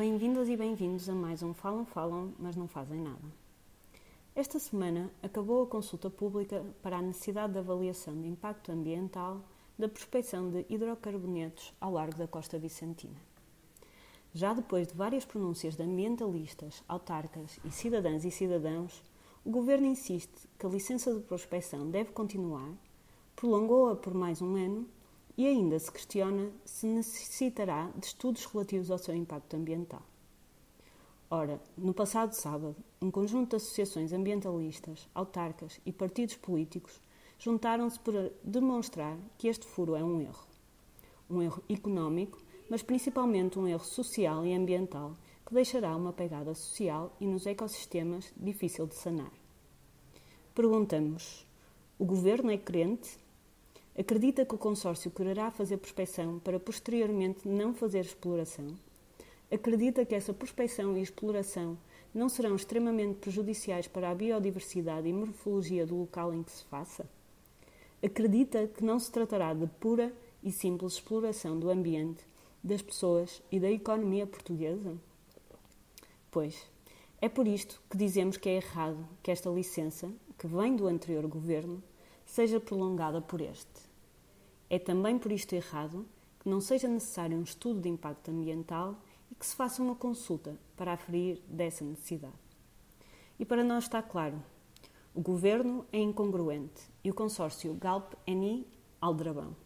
Bem-vindas e bem-vindos a mais um Falam Falam, mas não fazem nada. Esta semana acabou a consulta pública para a necessidade de avaliação de impacto ambiental da prospecção de hidrocarbonetos ao largo da costa vicentina. Já depois de várias pronúncias de ambientalistas, autarcas e cidadãs e cidadãos, o Governo insiste que a licença de prospecção deve continuar, prolongou-a por mais um ano e ainda se questiona se necessitará de estudos relativos ao seu impacto ambiental. Ora, no passado sábado, um conjunto de associações ambientalistas, autarcas e partidos políticos juntaram-se para demonstrar que este furo é um erro. Um erro económico, mas principalmente um erro social e ambiental que deixará uma pegada social e nos ecossistemas difícil de sanar. Perguntamos: o governo é crente Acredita que o consórcio quererá fazer prospecção para posteriormente não fazer exploração? Acredita que essa prospecção e exploração não serão extremamente prejudiciais para a biodiversidade e morfologia do local em que se faça? Acredita que não se tratará de pura e simples exploração do ambiente, das pessoas e da economia portuguesa? Pois, é por isto que dizemos que é errado que esta licença, que vem do anterior governo, seja prolongada por este. É também por isto errado que não seja necessário um estudo de impacto ambiental e que se faça uma consulta para aferir dessa necessidade. E para nós está claro, o governo é incongruente e o consórcio Galp-ENI Aldrabão.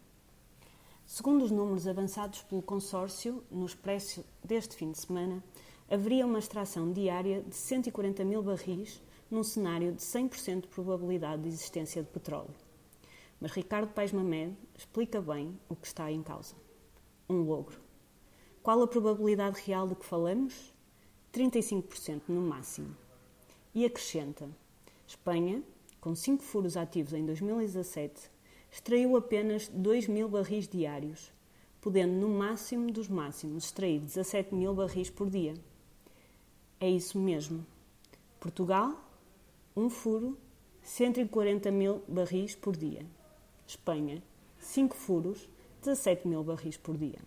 Segundo os números avançados pelo consórcio no expresso deste fim de semana, haveria uma extração diária de 140 mil barris num cenário de 100% de probabilidade de existência de petróleo. Mas Ricardo Paes Mamed explica bem o que está em causa. Um logro. Qual a probabilidade real de que falamos? 35% no máximo. E acrescenta: Espanha, com 5 furos ativos em 2017, extraiu apenas 2 mil barris diários, podendo, no máximo dos máximos, extrair 17 mil barris por dia. É isso mesmo. Portugal, um furo, 140 mil barris por dia. Espanha, 5 furos, 17 mil barris por dia.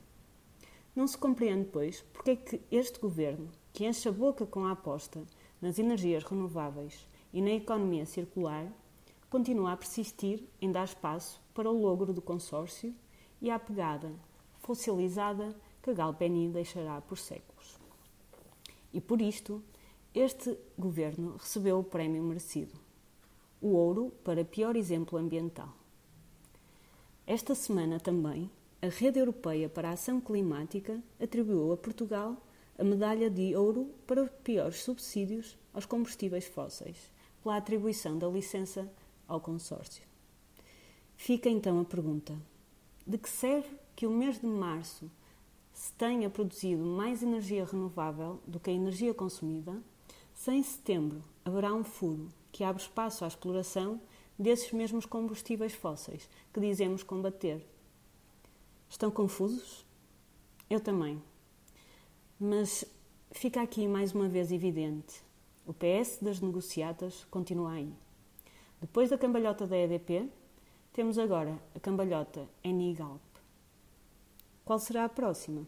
Não se compreende, pois, porque é que este governo, que enche a boca com a aposta nas energias renováveis e na economia circular, continua a persistir em dar espaço para o logro do consórcio e à pegada fossilizada que a Galpeni deixará por séculos. E por isto, este governo recebeu o prémio merecido, o ouro para pior exemplo ambiental. Esta semana também, a Rede Europeia para a Ação Climática atribuiu a Portugal a medalha de ouro para os piores subsídios aos combustíveis fósseis, pela atribuição da licença ao consórcio. Fica então a pergunta: de que serve que o mês de março se tenha produzido mais energia renovável do que a energia consumida, se em setembro haverá um furo que abre espaço à exploração desses mesmos combustíveis fósseis que dizemos combater. Estão confusos? Eu também. Mas fica aqui mais uma vez evidente: o PS das negociatas continua aí. Depois da cambalhota da EDP, temos agora a cambalhota Enigalp. Qual será a próxima?